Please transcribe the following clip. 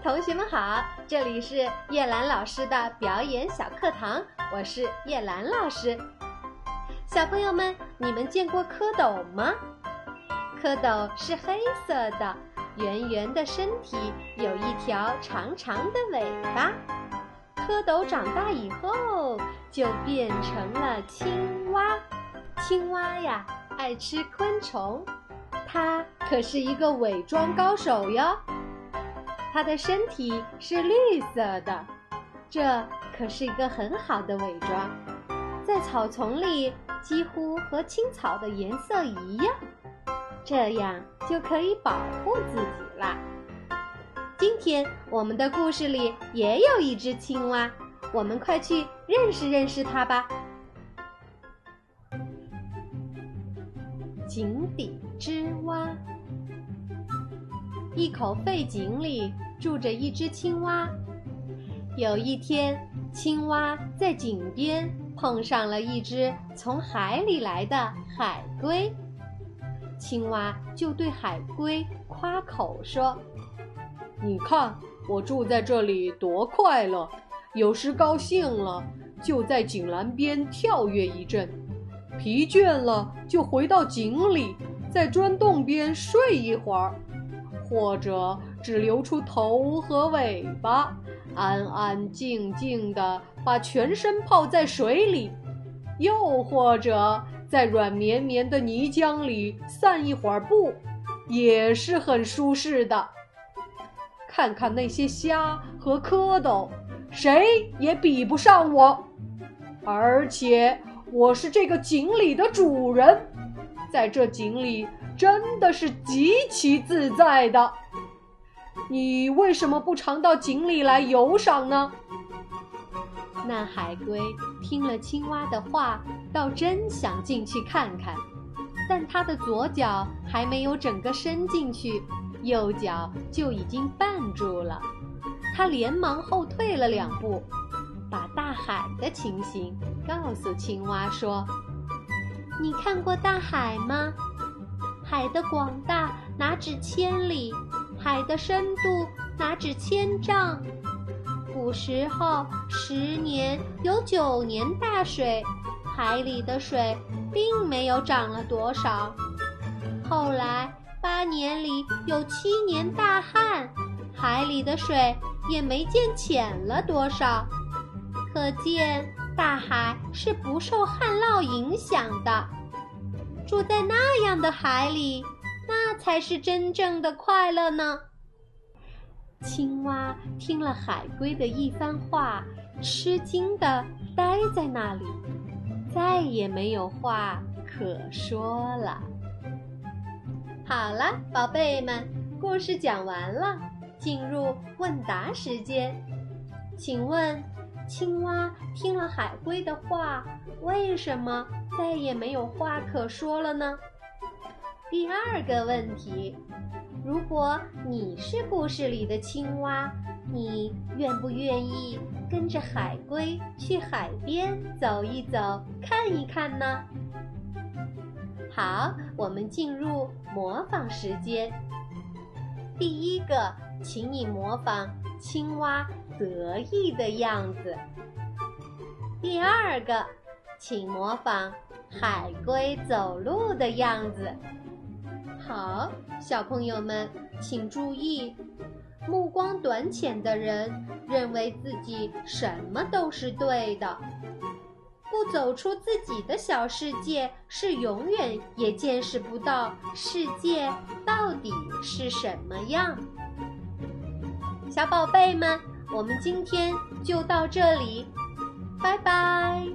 同学们好，这里是叶兰老师的表演小课堂，我是叶兰老师。小朋友们，你们见过蝌蚪吗？蝌蚪是黑色的，圆圆的身体，有一条长长的尾巴。蝌蚪长大以后就变成了青蛙。青蛙呀，爱吃昆虫，它可是一个伪装高手哟。它的身体是绿色的，这可是一个很好的伪装，在草丛里几乎和青草的颜色一样，这样就可以保护自己啦。今天我们的故事里也有一只青蛙，我们快去认识认识它吧。井底之蛙。一口废井里住着一只青蛙。有一天，青蛙在井边碰上了一只从海里来的海龟，青蛙就对海龟夸口说：“你看我住在这里多快乐，有时高兴了就在井栏边跳跃一阵，疲倦了就回到井里，在砖洞边睡一会儿。”或者只留出头和尾巴，安安静静地把全身泡在水里；又或者在软绵绵的泥浆里散一会儿步，也是很舒适的。看看那些虾和蝌蚪，谁也比不上我。而且我是这个井里的主人，在这井里。真的是极其自在的。你为什么不常到井里来游赏呢？那海龟听了青蛙的话，倒真想进去看看，但它的左脚还没有整个伸进去，右脚就已经绊住了。它连忙后退了两步，把大海的情形告诉青蛙说：“你看过大海吗？”海的广大哪止千里，海的深度哪止千丈。古时候，十年有九年大水，海里的水并没有涨了多少。后来八年里有七年大旱，海里的水也没见浅了多少。可见大海是不受旱涝影响的。住在那样的海里，那才是真正的快乐呢。青蛙听了海龟的一番话，吃惊的呆在那里，再也没有话可说了。好了，宝贝们，故事讲完了，进入问答时间，请问。青蛙听了海龟的话，为什么再也没有话可说了呢？第二个问题：如果你是故事里的青蛙，你愿不愿意跟着海龟去海边走一走、看一看呢？好，我们进入模仿时间。第一个，请你模仿青蛙。得意的样子。第二个，请模仿海龟走路的样子。好，小朋友们请注意，目光短浅的人认为自己什么都是对的，不走出自己的小世界，是永远也见识不到世界到底是什么样。小宝贝们。我们今天就到这里，拜拜。